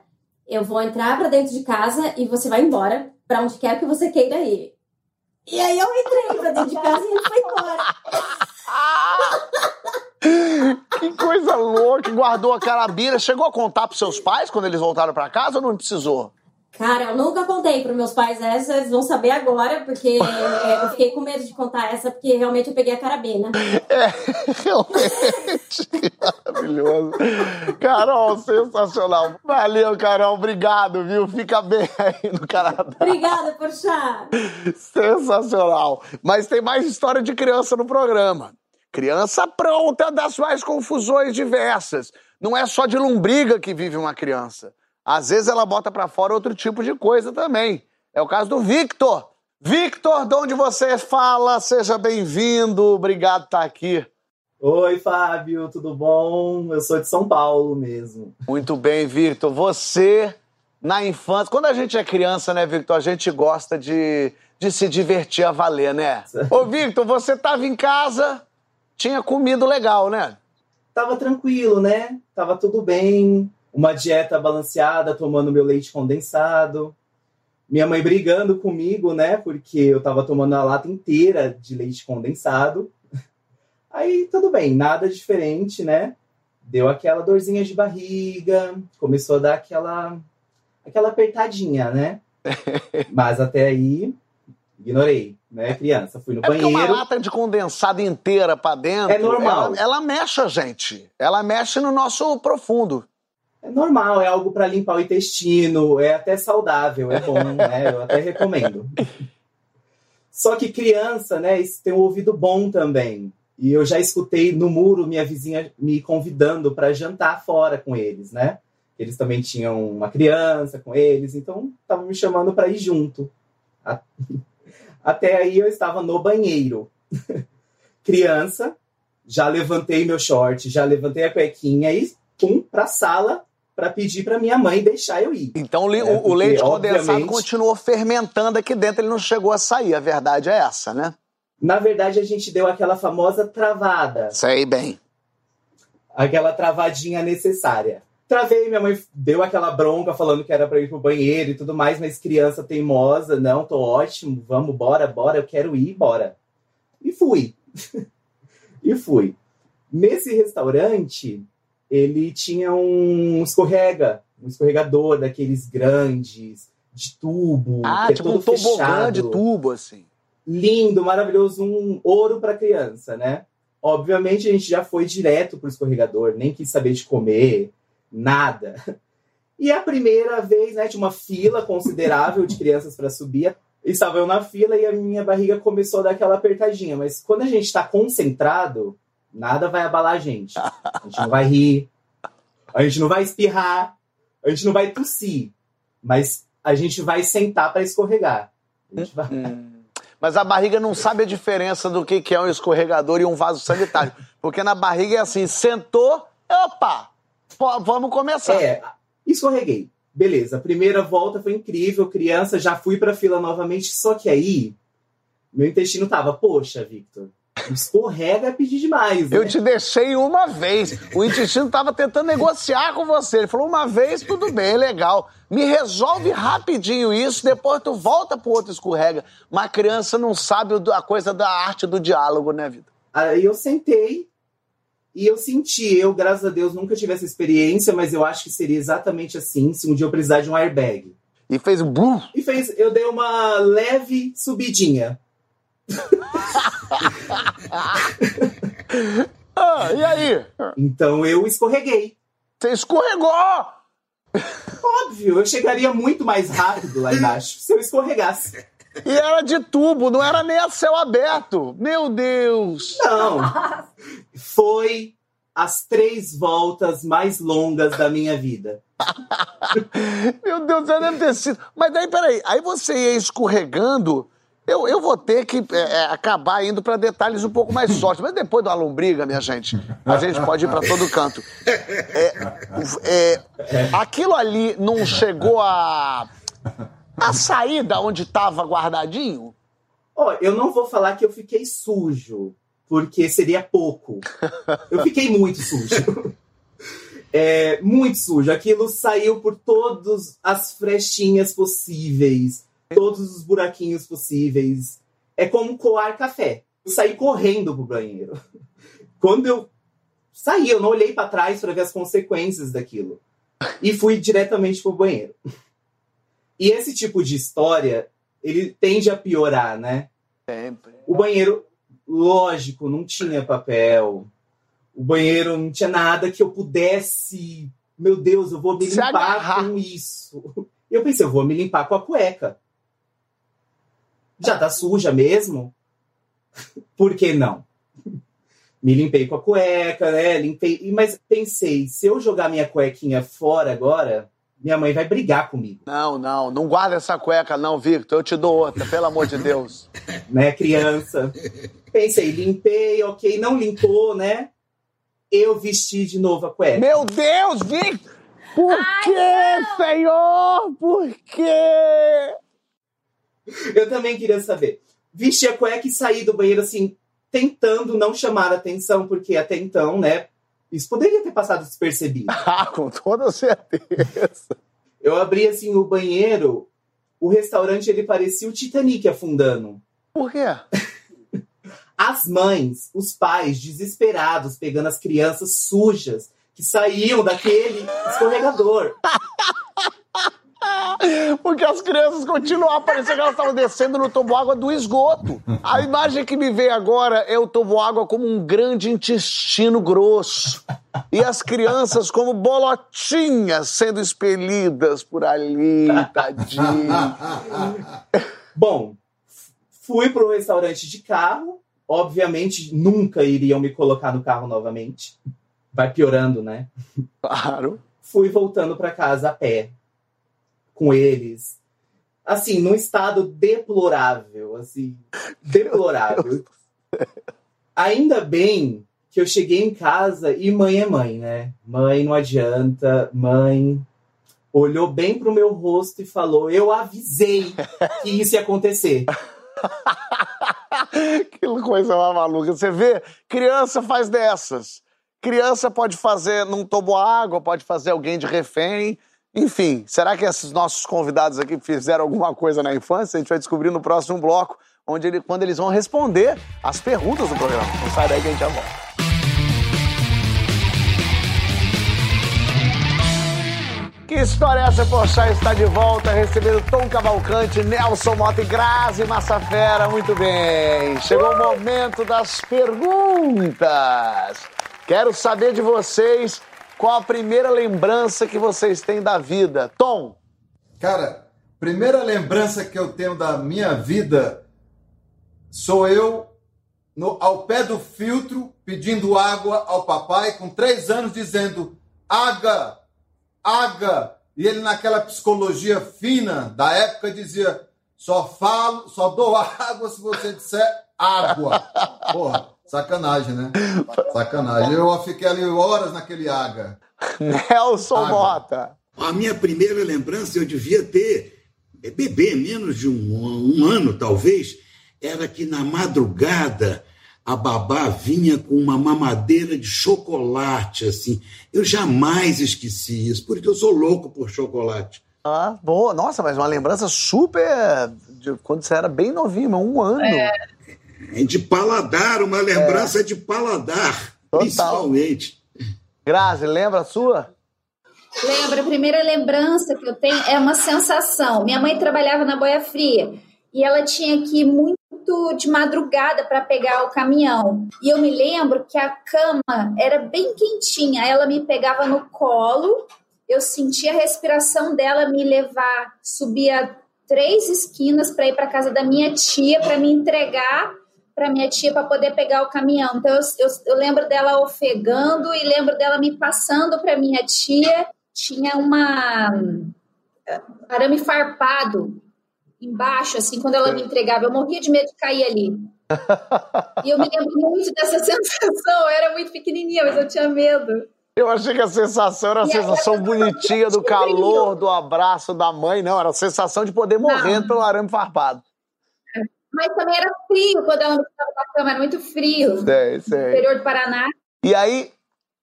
eu vou entrar pra dentro de casa e você vai embora pra onde quer que você queira ir. E aí eu entrei pra dentro de casa e ele foi embora. Que coisa louca, guardou a carabina. Chegou a contar pros seus pais quando eles voltaram pra casa ou não precisou? Cara, eu nunca contei pros meus pais essa, eles vão saber agora, porque é, eu fiquei com medo de contar essa, porque realmente eu peguei a carabina. É, realmente. Maravilhoso. Carol, sensacional. Valeu, Carol. Obrigado, viu? Fica bem aí no Canadá. Obrigada, Porchat. Sensacional. Mas tem mais história de criança no programa. Criança pronta das mais confusões diversas. Não é só de lombriga que vive uma criança. Às vezes ela bota pra fora outro tipo de coisa também. É o caso do Victor. Victor, de onde você fala, seja bem-vindo. Obrigado por estar aqui. Oi, Fábio, tudo bom? Eu sou de São Paulo mesmo. Muito bem, Victor. Você, na infância, quando a gente é criança, né, Victor, a gente gosta de, de se divertir a valer, né? Ô, Victor, você tava em casa, tinha comido legal, né? Tava tranquilo, né? Tava tudo bem. Uma dieta balanceada, tomando meu leite condensado. Minha mãe brigando comigo, né? Porque eu tava tomando a lata inteira de leite condensado. Aí tudo bem, nada diferente, né? Deu aquela dorzinha de barriga, começou a dar aquela aquela apertadinha, né? Mas até aí ignorei, né, criança? Fui no É porque uma banheiro. lata de condensado inteira pra dentro. É normal. Ela, ela mexe a gente. Ela mexe no nosso profundo. É normal, é algo para limpar o intestino, é até saudável, é bom, né? Eu até recomendo. Só que criança, né, isso tem um ouvido bom também. E eu já escutei no muro minha vizinha me convidando para jantar fora com eles, né? Eles também tinham uma criança com eles, então estavam me chamando para ir junto. A- Até aí eu estava no banheiro. criança, já levantei meu short, já levantei a cuequinha e pum, pra sala para pedir para minha mãe deixar eu ir. Então É, o- o, leite condensado obviamente- continuou fermentando aqui dentro, ele não chegou a sair. A verdade é essa, né? Na verdade, a gente deu aquela famosa travada, Sei bem. aquela travadinha necessária. Travei, minha mãe deu aquela bronca falando que era para ir pro banheiro e tudo mais, mas criança teimosa, não, tô ótimo, vamos, bora, bora, eu quero ir, bora. E fui. e fui. Nesse restaurante, ele tinha um escorrega, um escorregador daqueles grandes, de tubo, Ah, que é tipo todo um tobogã fechado de tubo, assim. lindo, maravilhoso, um ouro para criança, né? Obviamente a gente já foi direto pro escorregador, nem quis saber de comer, nada. E a primeira vez, né, tinha uma fila considerável de crianças para subir. Estava eu na fila e a minha barriga começou a dar aquela apertadinha. Mas quando a gente está concentrado, nada vai abalar a gente. A gente não vai rir, a gente não vai espirrar, a gente não vai tossir. Mas a gente vai sentar para escorregar. A gente vai... Mas a barriga não sabe a diferença do que é um escorregador e um vaso sanitário. Porque na barriga é assim, sentou, opa, vamos começar. É, escorreguei. Beleza, a primeira volta foi incrível, criança, já fui pra fila novamente, só que aí meu intestino tava, poxa, Victor, escorrega é pedir demais. Né? Eu te deixei uma vez. O intestino tava tentando negociar com você. Ele falou, uma vez, tudo bem, legal. Me resolve rapidinho isso, depois tu volta pro outro escorrega. Mas a criança não sabe a coisa da arte do diálogo, né, vida? Aí eu sentei e eu senti, eu, graças a Deus, nunca tive essa experiência, mas eu acho que seria exatamente assim se um dia eu precisar de um airbag. E fez um brum. E fez, eu dei uma leve subidinha. Ah, e aí? Então eu escorreguei. Você escorregou! Óbvio, eu chegaria muito mais rápido lá embaixo se eu escorregasse. E era de tubo, não era nem a céu aberto. Meu Deus! Não. Foi as três voltas mais longas da minha vida. Meu Deus, já deve ter sido. Mas daí, peraí, aí você ia escorregando. Eu, eu vou ter que é, é, acabar indo para detalhes um pouco mais sólidos. Mas depois da lombriga, minha gente, a gente pode ir para todo canto. É, é, aquilo ali não chegou a, a sair da onde estava guardadinho? Ó, eu não vou falar que eu fiquei sujo, porque seria pouco. Eu fiquei muito sujo. É, muito sujo. Aquilo saiu por todas as frechinhas possíveis, todos os buraquinhos possíveis. É como coar café. Eu saí correndo pro banheiro. Quando eu saí, eu não olhei para trás para ver as consequências daquilo. E fui diretamente pro banheiro. E esse tipo de história, ele tende a piorar, né? Sempre. O banheiro, lógico, não tinha papel. O banheiro não tinha nada que eu pudesse. Meu Deus, eu vou me Se limpar agarrar. com isso. Eu pensei, eu vou me limpar com a cueca. Já tá suja mesmo? Por que não? Me limpei com a cueca, né? Limpei. Mas pensei, se eu jogar minha cuequinha fora agora, minha mãe vai brigar comigo. Não, não, não guarda essa cueca, não, Victor. Eu te dou outra, pelo amor de Deus. né, criança. Pensei, limpei, ok, não limpou, né? Eu vesti de novo a cueca. Meu Deus, Victor! Por quê, Senhor? Por quê? Eu também queria saber. Vesti a cueca e saí do banheiro assim, tentando não chamar atenção, porque até então, né, isso poderia ter passado despercebido. Ah, com toda certeza. Eu abri assim o banheiro, o restaurante ele parecia o Titanic afundando. Por quê? As mães, os pais desesperados pegando as crianças sujas que saíam daquele escorregador. Porque as crianças continuavam, parecia que elas estavam descendo no toboágua do esgoto. A imagem que me veio agora é o toboágua como um grande intestino grosso. E as crianças como bolotinhas sendo expelidas por ali, tadinho. Bom, fui pro restaurante de carro. Obviamente, nunca iriam me colocar no carro novamente. Vai piorando, né? Claro. Fui voltando para casa a pé. Com eles. Assim, num estado deplorável. Assim, deplorável. Ainda bem que eu cheguei em casa e mãe é mãe, né? Mãe não adianta. Mãe olhou bem pro meu rosto e falou: Eu avisei que isso ia acontecer. Que coisa maluca. Você vê, criança faz dessas. Criança pode fazer num toboágua, pode fazer alguém de refém. Enfim, será que esses nossos convidados aqui fizeram alguma coisa na infância? A gente vai descobrir no próximo bloco, onde ele, quando eles vão responder as perguntas do programa. Não sai daí que a gente já volta. Que história é essa? Poxa, está de volta, recebendo Tom Cavalcante, Nelson Mota e Grazi Massafera. Muito bem. Chegou o momento das perguntas. Quero saber de vocês qual a primeira lembrança que vocês têm da vida. Tom, Cara, primeira lembrança que eu tenho da minha vida sou eu no, ao pé do filtro pedindo água ao papai com três anos dizendo água, água. E ele naquela psicologia fina da época dizia só falo, só dou água se você disser água. Porra, sacanagem, né? Sacanagem. Eu fiquei ali horas naquele água. Nelson. Mota. A minha primeira lembrança, eu devia ter é, bebê, menos de um, um ano talvez, era que na madrugada a babá vinha com uma mamadeira de chocolate, assim. Eu jamais esqueci isso, porque eu sou louco por chocolate. Ah, boa. Nossa, mas uma lembrança super. de quando você era bem novinho, mas um ano. É de paladar, uma lembrança de paladar, Total. principalmente. Grazi, lembra a sua? Lembra, a primeira lembrança que eu tenho é uma sensação. Minha mãe trabalhava na boia fria e ela tinha que ir muito de madrugada para pegar o caminhão. E eu me lembro que a cama era bem quentinha. Ela me pegava no colo, eu sentia a respiração dela me levar, subia três esquinas para ir para casa da minha tia para me entregar para minha tia para poder pegar o caminhão. Então eu, eu, eu lembro dela ofegando e lembro dela me passando para minha tia. Tinha uma arame farpado embaixo, assim, quando ela me entregava. Eu morria de medo de cair ali. E eu me lembro muito dessa sensação. Eu era muito pequenininha, mas eu tinha medo. Eu achei que a sensação era a E sensação eu- bonitinha do calor, do abraço da mãe, não. Era a sensação de poder morrendo pelo arame farpado. Mas também era frio quando ela me estava na cama, era muito frio. Sei, sei. Interior do Paraná. E aí,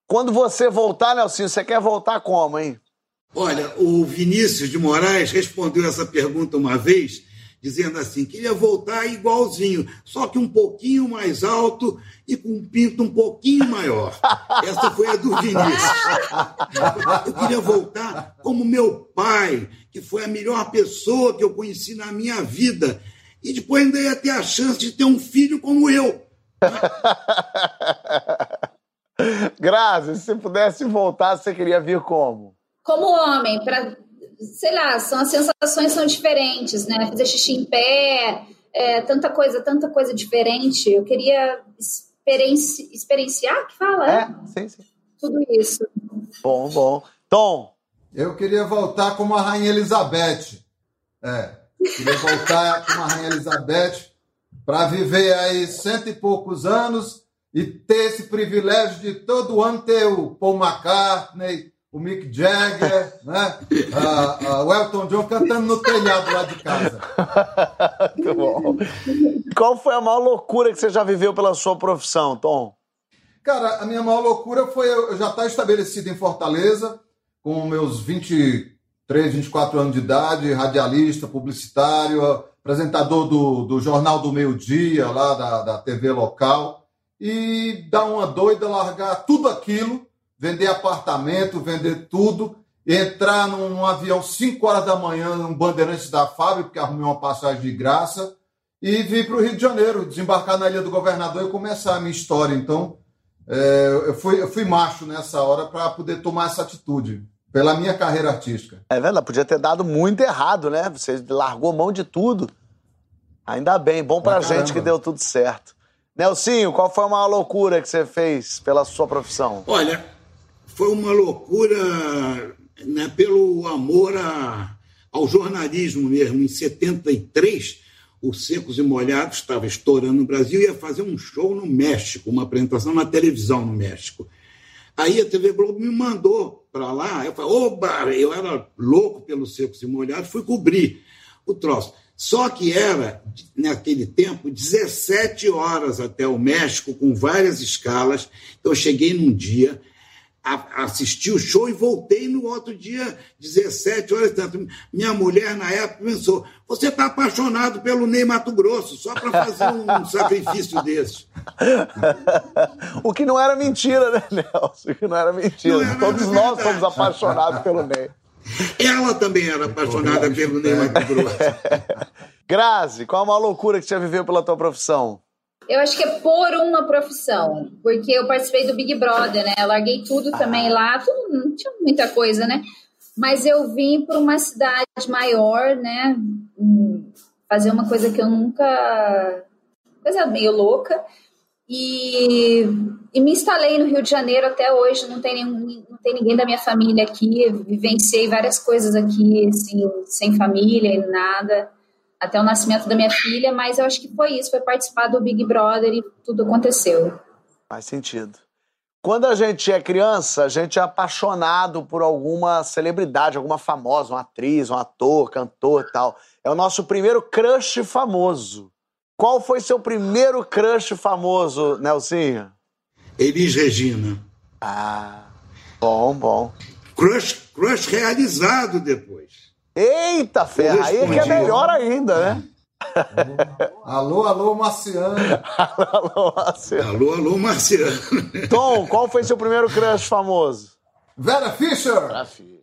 quando você voltar, Nelsinho, você quer voltar como, hein? Olha, o Vinícius de Moraes respondeu essa pergunta uma vez, dizendo assim: queria voltar igualzinho, só que um pouquinho mais alto e com um pinto um pouquinho maior. Essa foi a do Vinícius. Eu queria voltar como meu pai, que foi a melhor pessoa que eu conheci na minha vida. E depois ainda ia ter a chance de ter um filho como eu. Grazi, se você pudesse voltar, você queria vir como? Como homem, para sei lá, são as sensações são diferentes, né? Fazer xixi em pé, é, tanta coisa, tanta coisa diferente. Eu queria experienci, experienciar, que fala, É, sim, sim. tudo isso. Bom, bom. Tom, Eu queria voltar como a Rainha Elizabeth. É, queria voltar como a Rainha Elizabeth para viver aí cento e poucos anos e ter esse privilégio de todo ano ter o Paul McCartney, o Mick Jagger, né? Ah, ah, o Elton John cantando no telhado lá de casa. muito bom. Qual foi a maior loucura que você já viveu pela sua profissão, Tom? Cara, a minha maior loucura foi eu já estar estabelecido em Fortaleza, com meus 23, 24 anos de idade, radialista, publicitário, apresentador do, do Jornal do Meio Dia, lá da, da TV local, e dar uma doida, largar tudo aquilo, vender apartamento, vender tudo, entrar num, num avião 5 horas da manhã, num Bandeirantes da Fábio, porque arrumei uma passagem de graça, e vir para o Rio de Janeiro, desembarcar na Ilha do Governador e começar a minha história. Então, é, eu, fui, eu fui macho nessa hora para poder tomar essa atitude, pela minha carreira artística. É verdade, podia ter dado muito errado, né? Você largou mão de tudo. Ainda bem, bom pra Ah, gente caramba. que deu tudo certo. Nelsinho, qual foi a maior loucura que você fez pela sua profissão? Olha, foi uma loucura né, pelo amor a- ao jornalismo mesmo. Em 73, o Secos e Molhados estava estourando no Brasil e ia fazer um show no México, uma apresentação na televisão no México. Aí a TV Globo me mandou para lá. Eu falei, oba, eu era louco pelos Secos e Molhados, fui cobrir o troço. Só que era, naquele tempo, 17 horas até o México, com várias escalas. Então, eu cheguei num dia, a- assisti o show e voltei no outro dia, 17 horas. Tanto. Minha mulher, na época, pensou: você está apaixonado pelo Ney Mato Grosso, só para fazer um sacrifício desse. o que não era mentira, né, Nelson? O que não era mentira. Não era, Todos é nós verdade. somos apaixonados pelo Ney. Ela também era apaixonada pelo Ney Mato Grosso. Grazi, qual a maior loucura que você viveu pela tua profissão? Eu acho que é por uma profissão, porque eu participei do Big Brother, né? Larguei tudo também lá, não tinha muita coisa, né? Mas eu vim para uma cidade maior, né? hum, Fazer uma coisa que eu nunca. coisa meio louca. E, e me instalei no Rio de Janeiro até hoje. Não tem, nenhum, não tem ninguém da minha família aqui. Vivenciei várias coisas aqui, assim, sem família e nada. Até o nascimento da minha filha. Mas eu acho que foi isso. Foi participar do Big Brother e tudo aconteceu. Faz sentido. Quando a gente é criança, a gente é apaixonado por alguma celebridade, alguma famosa, uma atriz, um ator, cantor e tal. É o nosso primeiro crush famoso. Qual foi seu primeiro crush famoso, Nelsinho? Elis Regina. Ah, bom, bom. Crush, crush realizado depois. Eita, ferra, aí é que é melhor ainda, né? Alô, alô, Marciano. Alô, Marcelo. Alô, alô, Marciano. Tom, qual foi seu primeiro crush famoso? Vera Fischer. Vera Fischer.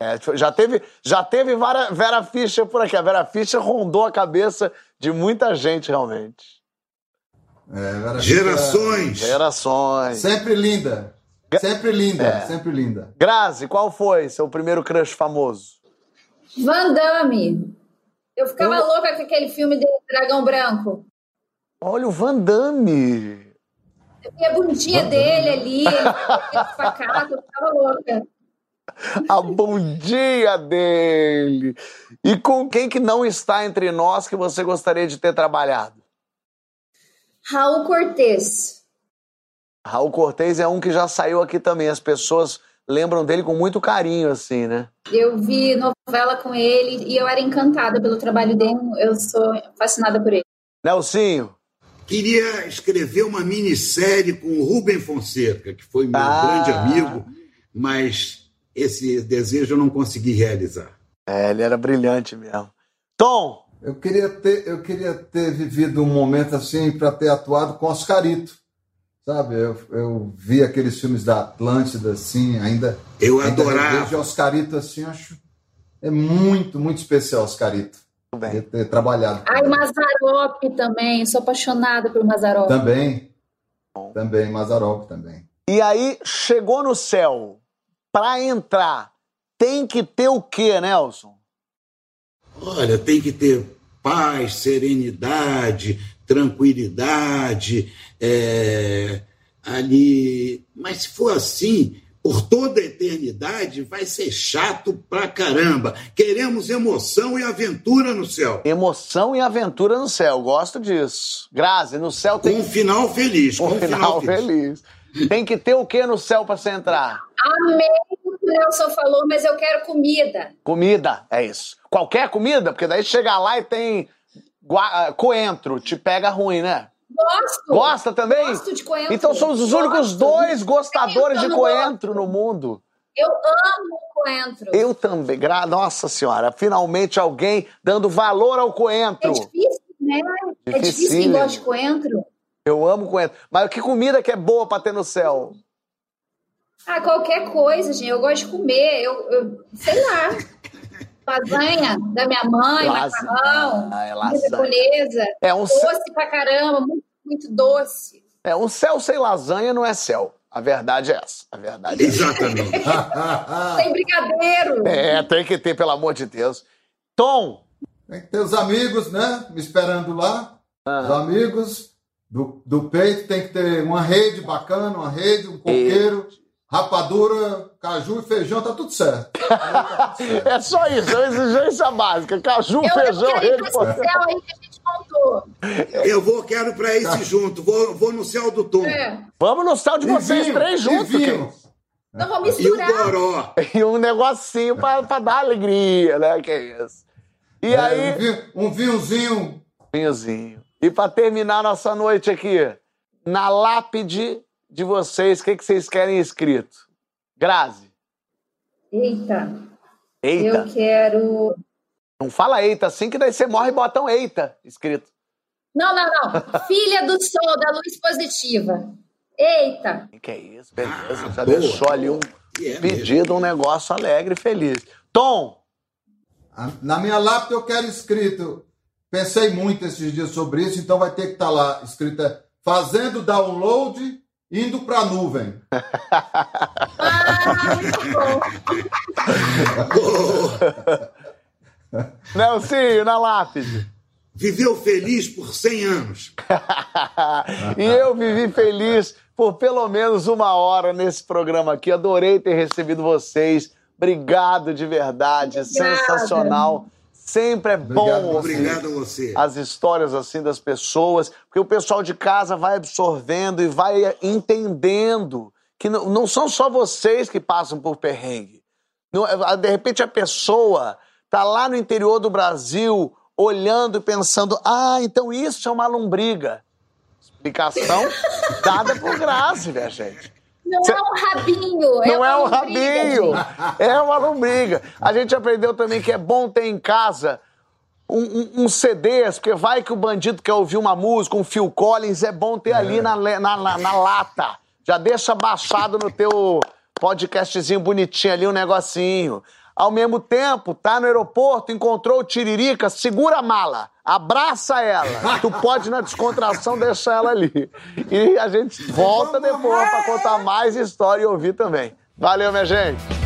É, já teve, já teve Vera, Vera Fischer por aqui. A Vera Fischer rondou a cabeça de muita gente, realmente. É, Vera Fischer. Gerações. Gerações. Sempre linda. Sempre linda, É. sempre linda. Grazi, qual foi seu primeiro crush famoso? Van Damme. Eu ficava louca com aquele filme dele, Dragão Branco. Olha o Van Damme. E a bundinha dele ali, ele com facato, eu ficava louca. A bundinha dele. E com quem que não está entre nós que você gostaria de ter trabalhado? Raul Cortez. Raul Cortez é um que já saiu aqui também. As pessoas lembram dele com muito carinho, assim, né? Eu vi novela com ele e eu era encantada pelo trabalho dele. Eu sou fascinada por ele. Nelsinho. Queria escrever uma minissérie com o Rubem Fonseca, que foi meu Ah. grande amigo, mas esse desejo eu não consegui realizar. É, ele era brilhante mesmo. Tom. Eu queria ter, eu queria ter vivido um momento assim para ter atuado com Oscarito. Sabe, eu, eu vi aqueles filmes da Atlântida, assim, ainda. Eu ainda adorava. revejo Oscarito, assim, acho. É muito, muito especial, Oscarito. Tudo bem. Queria ter trabalhado. Ai. Mazarop também. Sou apaixonada por Mazarop. Também. Também, Mazarop também. E aí, chegou no céu. Pra entrar, tem que ter o quê, Nelson? Olha, tem que ter paz, serenidade, tranquilidade, é, ali. Mas se for assim, por toda a eternidade, vai ser chato pra caramba. Queremos emoção e aventura no céu. Emoção e aventura no céu. Gosto disso. Grazi, no céu Com tem um final feliz. Com um final feliz. Tem que ter o quê no céu pra você entrar? Amei o que o Nelson falou, mas eu quero comida. Comida, é isso. Qualquer comida, porque daí chega lá e tem gua- ah, coentro, te pega ruim, né? Gosto. Gosta também? Gosto de coentro. Então somos os únicos dois gostadores de coentro gosto. no mundo. Eu amo coentro. Eu também. Gra- Nossa senhora, finalmente alguém dando valor ao É coentro. difícil, né? É difícil quem gosta de coentro. Eu amo coentro. Mas que comida que é boa pra ter no céu? Ah, qualquer coisa, gente. Eu gosto de comer. Eu, eu sei lá. Lasanha da minha mãe, Lasanha. macarrão, é lasanha. É um, céu- Doce pra caramba, muito, muito doce. é um céu sem lasanha não é céu. A verdade é essa. A verdade é essa. Exatamente. Tem brigadeiro. É, tem que ter, pelo amor de Deus. Tom, Tem que ter os amigos, né? Me esperando lá. Os ah, amigos do, do peito tem que ter uma rede bacana, uma rede, um coqueiro, rapadura, caju e feijão, tá tudo certo. Aí tá tudo certo. é só isso, é uma exigência básica. Caju, Eu, feijão, rede, pra céu aí que a gente montou. Eu vou, quero para esse junto. Vou, vou no céu do Tom. É. Vamos no céu de E vocês vinho, três e juntos. vinho. que- Então E o misturar. Goró. E um negocinho pra, pra dar alegria, né? Que é isso. E É, aí, um, vinho- um vinhozinho. vinhozinho. E pra terminar nossa noite aqui, na lápide de vocês, o que, que vocês querem escrito? Grazi. Eita, Eita. eu quero. Não fala eita assim, que daí você morre e bota um eita escrito. Não, não, não. Filha do sol, da luz positiva. Eita. Que é isso, beleza. Ah, Já boa. deixou ali um é mesmo. pedido, um negócio alegre e feliz. Tom, A- Na minha lápide eu quero escrito. Pensei muito esses dias sobre isso, então vai ter que estar lá escrito é, fazendo download indo para a nuvem. Ah, muito bom. Nelsinho, na lápide. Viveu feliz por 100 anos. e eu vivi feliz por pelo menos uma hora nesse programa aqui. Adorei ter recebido vocês. Obrigado de verdade. Obrigada. Sensacional. Sempre é bom Obrigado, ouvir Obrigado a você. as histórias assim das pessoas, porque o pessoal de casa vai absorvendo e vai entendendo que não, não são só vocês que passam por perrengue. Não- de repente a pessoa tá lá no interior do Brasil olhando e pensando: ah, então isso é uma lombriga. Explicação dada por Grazi, minha gente. Não é um rabinho. Não é uma um lombriga, rabinho, gente. é uma lombriga. A gente aprendeu também que é bom ter em casa um, um, um CDs, porque vai que o bandido quer ouvir uma música, um Phil Collins, é bom ter ali na, na, na, na lata. Já deixa baixado no teu podcastzinho bonitinho ali, um negocinho. Ao mesmo tempo, tá no aeroporto, encontrou o Tiririca, segura a mala, abraça ela. Tu pode, na descontração, deixar ela ali. E a gente volta depois pra contar mais história e ouvir também. Valeu, minha gente!